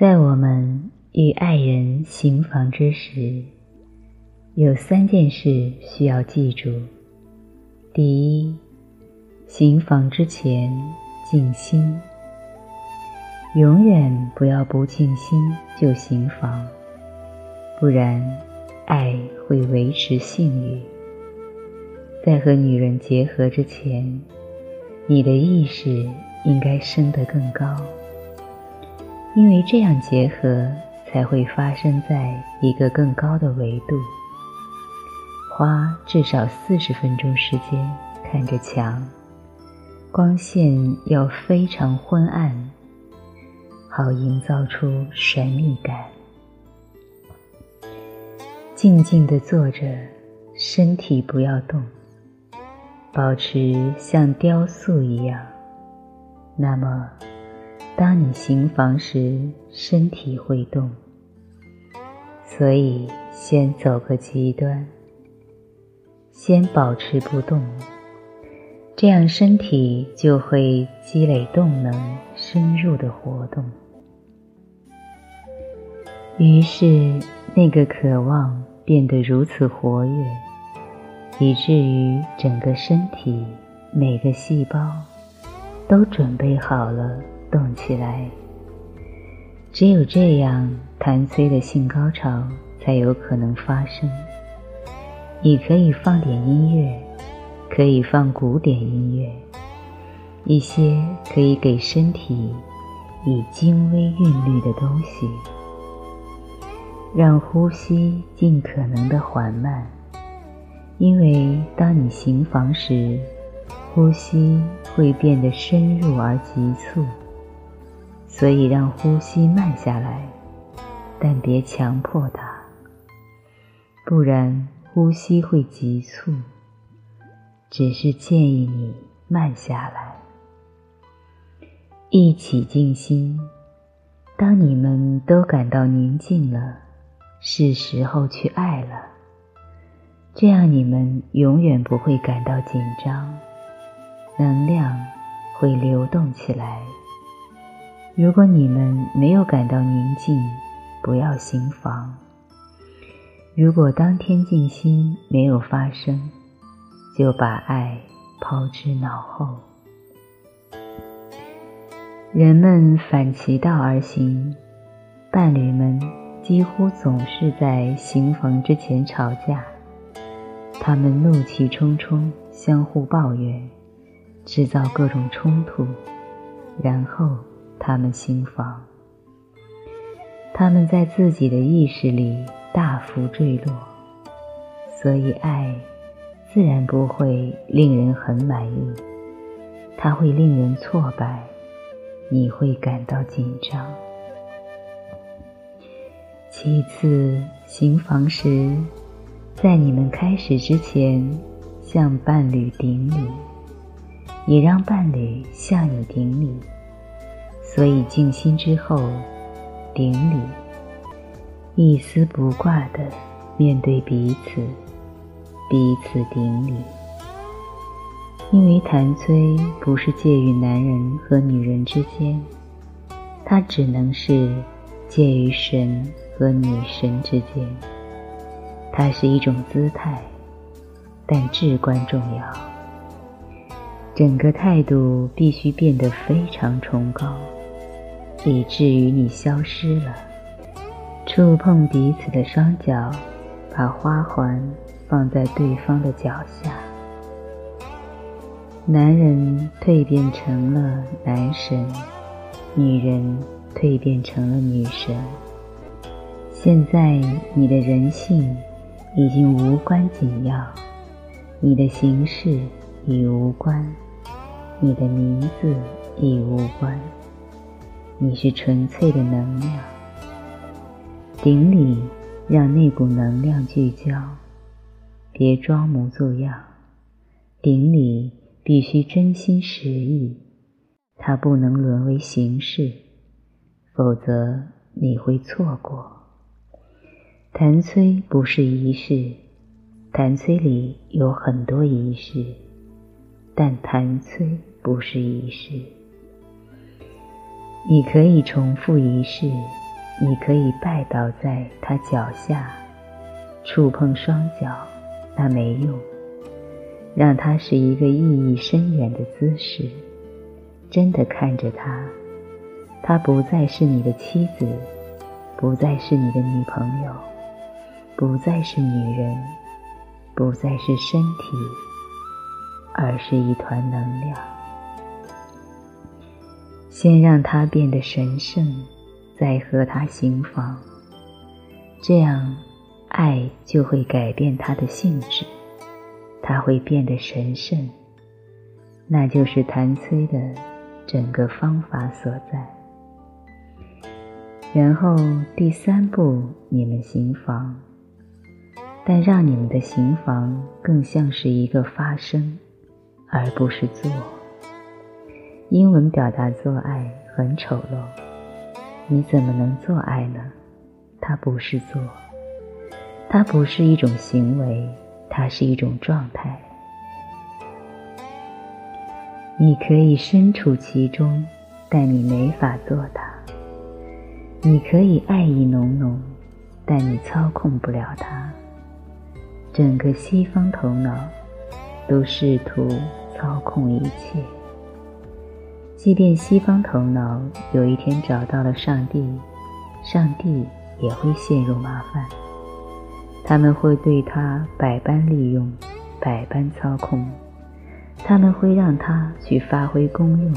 在我们与爱人行房之时，有三件事需要记住：第一，行房之前静心，永远不要不静心就行房，不然爱会维持性欲。在和女人结合之前，你的意识应该升得更高，因为这样结合才会发生在一个更高的维度。花至少四十分钟时间看着墙，光线要非常昏暗，好营造出神秘感。静静地坐着，身体不要动。保持像雕塑一样，那么，当你行房时，身体会动。所以，先走个极端，先保持不动，这样身体就会积累动能，深入的活动。于是，那个渴望变得如此活跃。以至于整个身体每个细胞都准备好了动起来。只有这样，谭崔的性高潮才有可能发生。你可以放点音乐，可以放古典音乐，一些可以给身体以精微韵律的东西，让呼吸尽可能的缓慢。因为当你行房时，呼吸会变得深入而急促，所以让呼吸慢下来，但别强迫它，不然呼吸会急促。只是建议你慢下来，一起静心。当你们都感到宁静了，是时候去爱了。这样你们永远不会感到紧张，能量会流动起来。如果你们没有感到宁静，不要行房。如果当天静心没有发生，就把爱抛之脑后。人们反其道而行，伴侣们几乎总是在行房之前吵架。他们怒气冲冲，相互抱怨，制造各种冲突，然后他们行房。他们在自己的意识里大幅坠落，所以爱自然不会令人很满意，它会令人挫败，你会感到紧张。其次，行房时。在你们开始之前，向伴侣顶礼，也让伴侣向你顶礼。所以静心之后，顶礼，一丝不挂的面对彼此，彼此顶礼。因为谭崔不是介于男人和女人之间，它只能是介于神和女神之间。它是一种姿态，但至关重要。整个态度必须变得非常崇高，以至于你消失了。触碰彼此的双脚，把花环放在对方的脚下。男人蜕变成了男神，女人蜕变成了女神。现在你的人性。已经无关紧要，你的形式已无关，你的名字已无关，你是纯粹的能量。顶礼，让那股能量聚焦，别装模作样。顶礼必须真心实意，它不能沦为形式，否则你会错过。谭崔不是仪式，谭崔里有很多仪式，但谭崔不是仪式。你可以重复仪式，你可以拜倒在他脚下，触碰双脚，那没用。让它是一个意义深远的姿势，真的看着他，他不再是你的妻子，不再是你的女朋友，不再是女人，不再是身体，而是一团能量。先让它变得神圣，再和它行房，这样爱就会改变它的性质。它会变得神圣，那就是谭崔的整个方法所在。然后第三步，你们行房，但让你们的行房更像是一个发生，而不是做。英文表达做爱很丑陋，你怎么能做爱呢？它不是做，它不是一种行为。它是一种状态，你可以身处其中，但你没法做它。你可以爱意浓浓，但你操控不了它。整个西方头脑都试图操控一切，即便西方头脑有一天找到了上帝，上帝也会陷入麻烦。他们会对他百般利用，百般操控。他们会让他去发挥功用，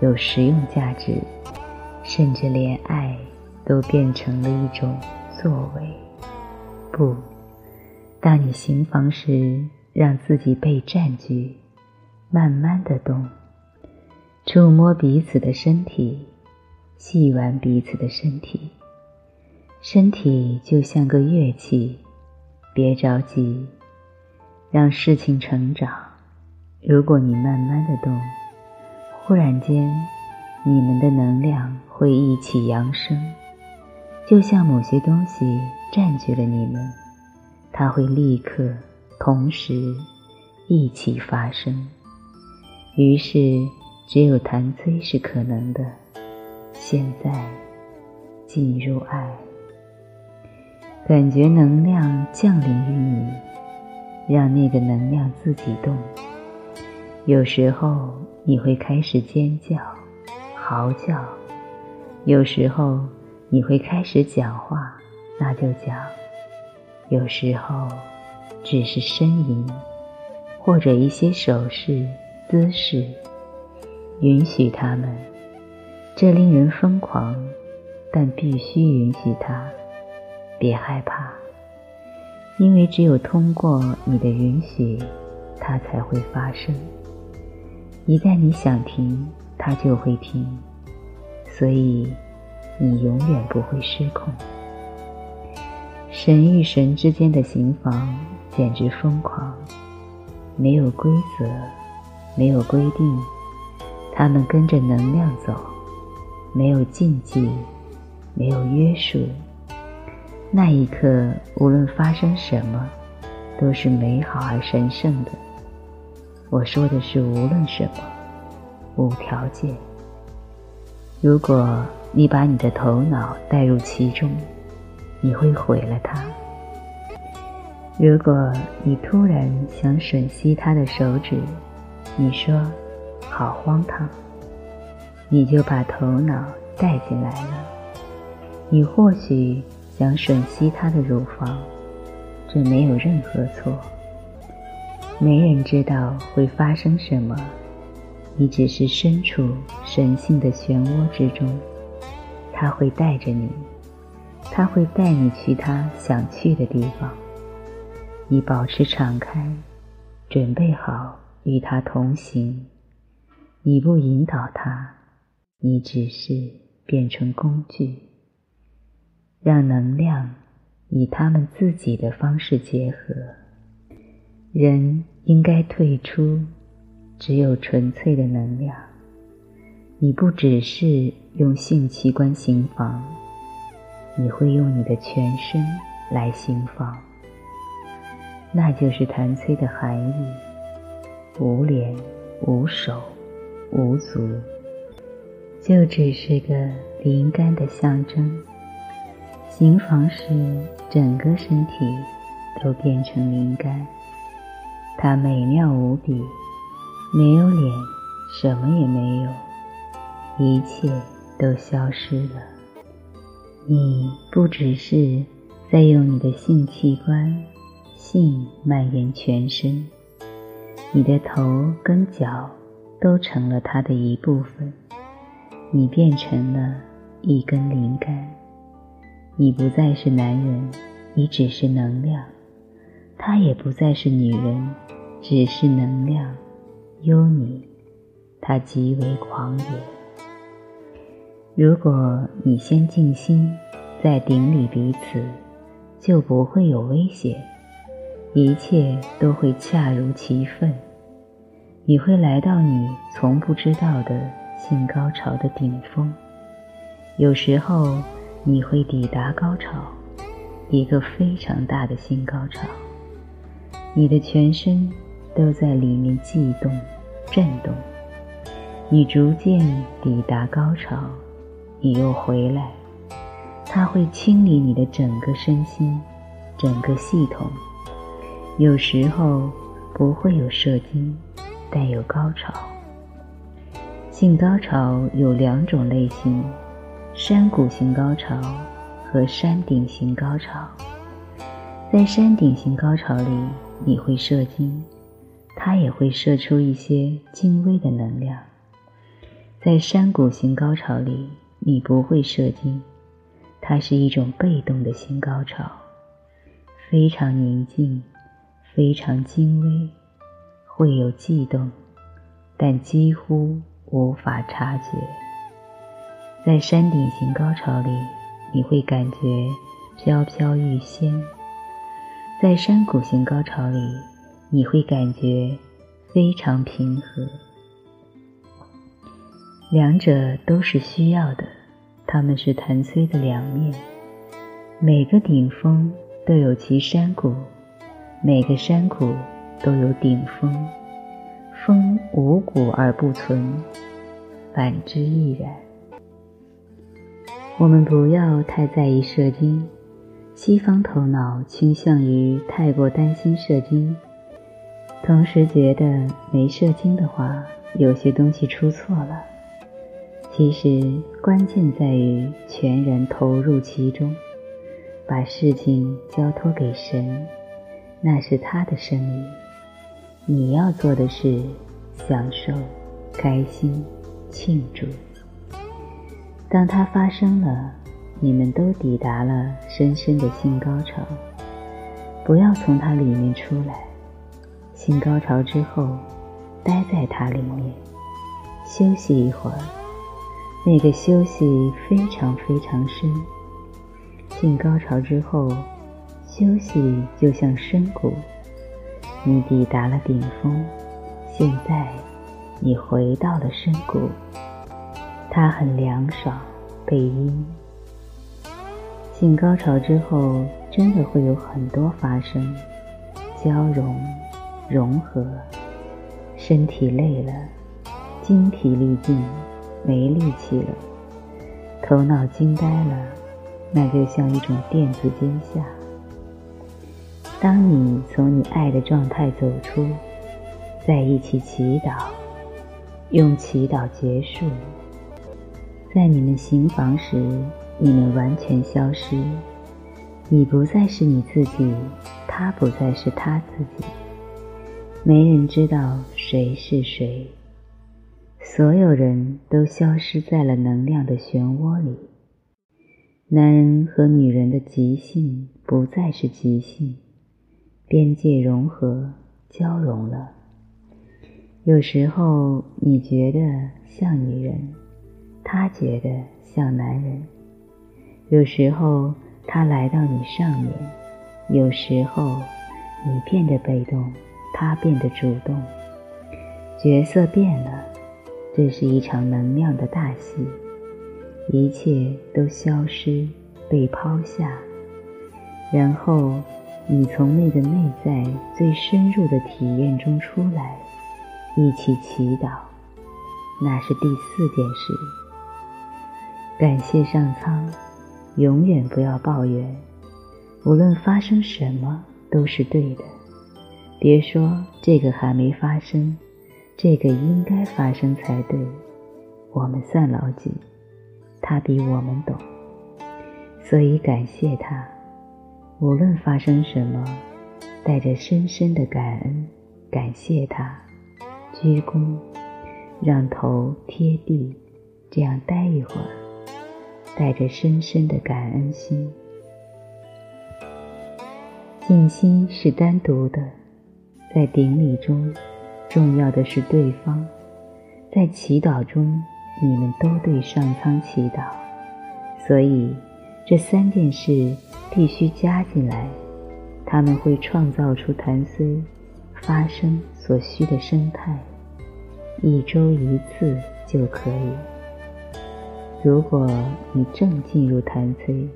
有实用价值，甚至连爱都变成了一种作为。不，当你行房时，让自己被占据，慢慢的动，触摸彼此的身体，细玩彼此的身体。身体就像个乐器，别着急，让事情成长。如果你慢慢的动，忽然间，你们的能量会一起扬升，就像某些东西占据了你们，它会立刻、同时一起发生。于是，只有弹催是可能的。现在，进入爱。感觉能量降临于你，让那个能量自己动。有时候你会开始尖叫、嚎叫；有时候你会开始讲话，那就讲；有时候只是呻吟，或者一些手势、姿势，允许他们。这令人疯狂，但必须允许它。别害怕，因为只有通过你的允许，它才会发生。一旦你想停，它就会停，所以你永远不会失控。神与神之间的行房简直疯狂，没有规则，没有规定，他们跟着能量走，没有禁忌，没有约束。那一刻，无论发生什么，都是美好而神圣的。我说的是无论什么，无条件。如果你把你的头脑带入其中，你会毁了它。如果你突然想吮吸他的手指，你说“好荒唐”，你就把头脑带进来了。你或许。想吮吸她的乳房，这没有任何错。没人知道会发生什么，你只是身处神性的漩涡之中。他会带着你，他会带你去他想去的地方。你保持敞开，准备好与他同行。你不引导他，你只是变成工具。让能量以他们自己的方式结合。人应该退出，只有纯粹的能量。你不只是用性器官行房，你会用你的全身来行房。那就是弹催的含义：无脸、无手、无足，就只是个灵感的象征。行房时，整个身体都变成灵感，它美妙无比，没有脸，什么也没有，一切都消失了。你不只是在用你的性器官，性蔓延全身，你的头跟脚都成了它的一部分，你变成了一根灵感。你不再是男人，你只是能量；他也不再是女人，只是能量。幽你，他极为狂野。如果你先静心，再顶礼彼此，就不会有危险，一切都会恰如其分。你会来到你从不知道的性高潮的顶峰。有时候。你会抵达高潮，一个非常大的新高潮。你的全身都在里面悸动、震动。你逐渐抵达高潮，你又回来，它会清理你的整个身心、整个系统。有时候不会有射精，带有高潮。性高潮有两种类型。山谷型高潮和山顶型高潮，在山顶型高潮里，你会射精，它也会射出一些精微的能量。在山谷型高潮里，你不会射精，它是一种被动的新高潮，非常宁静，非常精微，会有悸动，但几乎无法察觉。在山顶型高潮里，你会感觉飘飘欲仙；在山谷型高潮里，你会感觉非常平和。两者都是需要的，它们是谭崔的两面。每个顶峰都有其山谷，每个山谷都有顶峰。峰无谷而不存，反之亦然。我们不要太在意射精，西方头脑倾向于太过担心射精，同时觉得没射精的话，有些东西出错了。其实关键在于全然投入其中，把事情交托给神，那是他的生意。你要做的是享受、开心、庆祝。当它发生了，你们都抵达了深深的性高潮。不要从它里面出来。性高潮之后，待在它里面，休息一会儿。那个休息非常非常深。性高潮之后，休息就像深谷。你抵达了顶峰，现在你回到了深谷。它很凉爽，背阴。性高潮之后，真的会有很多发生，交融、融合。身体累了，精疲力尽，没力气了，头脑惊呆了，那就像一种电子惊吓。当你从你爱的状态走出，在一起祈祷，用祈祷结束。在你们行房时，你们完全消失。你不再是你自己，他不再是他自己。没人知道谁是谁，所有人都消失在了能量的漩涡里。男人和女人的极性不再是极性，边界融合交融了。有时候你觉得像女人。他觉得像男人，有时候他来到你上面，有时候你变得被动，他变得主动，角色变了，这是一场能量的大戏，一切都消失，被抛下，然后你从那个内在最深入的体验中出来，一起祈祷，那是第四件事。感谢上苍，永远不要抱怨，无论发生什么都是对的。别说这个还没发生，这个应该发生才对。我们算老几？他比我们懂，所以感谢他。无论发生什么，带着深深的感恩，感谢他，鞠躬，让头贴地，这样待一会儿，带着深深的感恩心。静心是单独的。在顶礼中，重要的是对方；在祈祷中，你们都对上苍祈祷。所以，这三件事必须加进来，他们会创造出谭虽发生所需的生态。一周一次就可以。如果你正进入谭崔，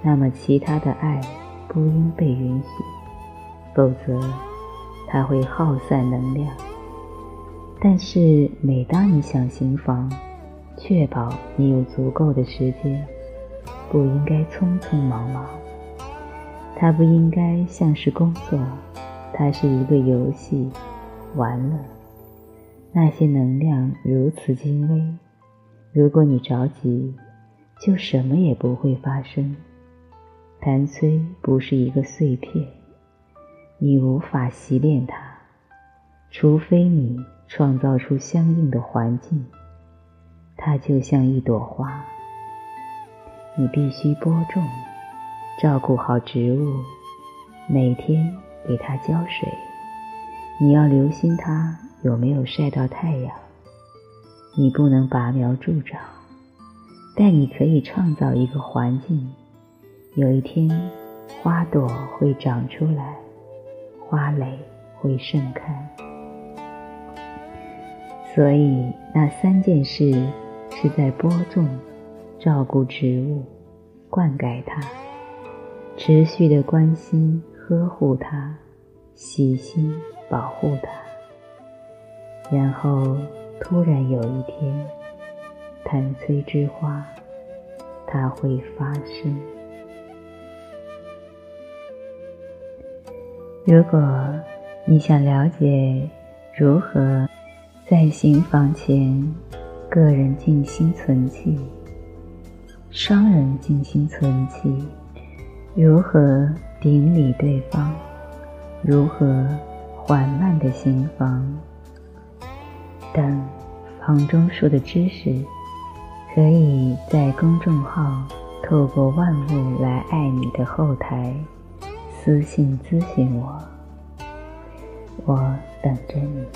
那么其他的爱不应被允许，否则。它会耗散能量，但是每当你想行房，确保你有足够的时间，不应该匆匆忙忙。它不应该像是工作，它是一个游戏，完了。那些能量如此精微，如果你着急，就什么也不会发生。谭崔不是一个碎片。你无法习练它，除非你创造出相应的环境。它就像一朵花，你必须播种，照顾好植物，每天给它浇水。你要留心它有没有晒到太阳。你不能拔苗助长，但你可以创造一个环境。有一天，花朵会长出来。花蕾会盛开，所以那三件事是在播种、照顾植物、灌溉它，持续的关心、呵护它，细心保护它。然后突然有一天，谭崔之花，它会发生。如果你想了解如何在行房前个人静心存气，双人静心存气，如何顶礼对方，如何缓慢的行房等房中术的知识，可以在公众号“透过万物来爱你”的后台。私信咨询我，我等着你。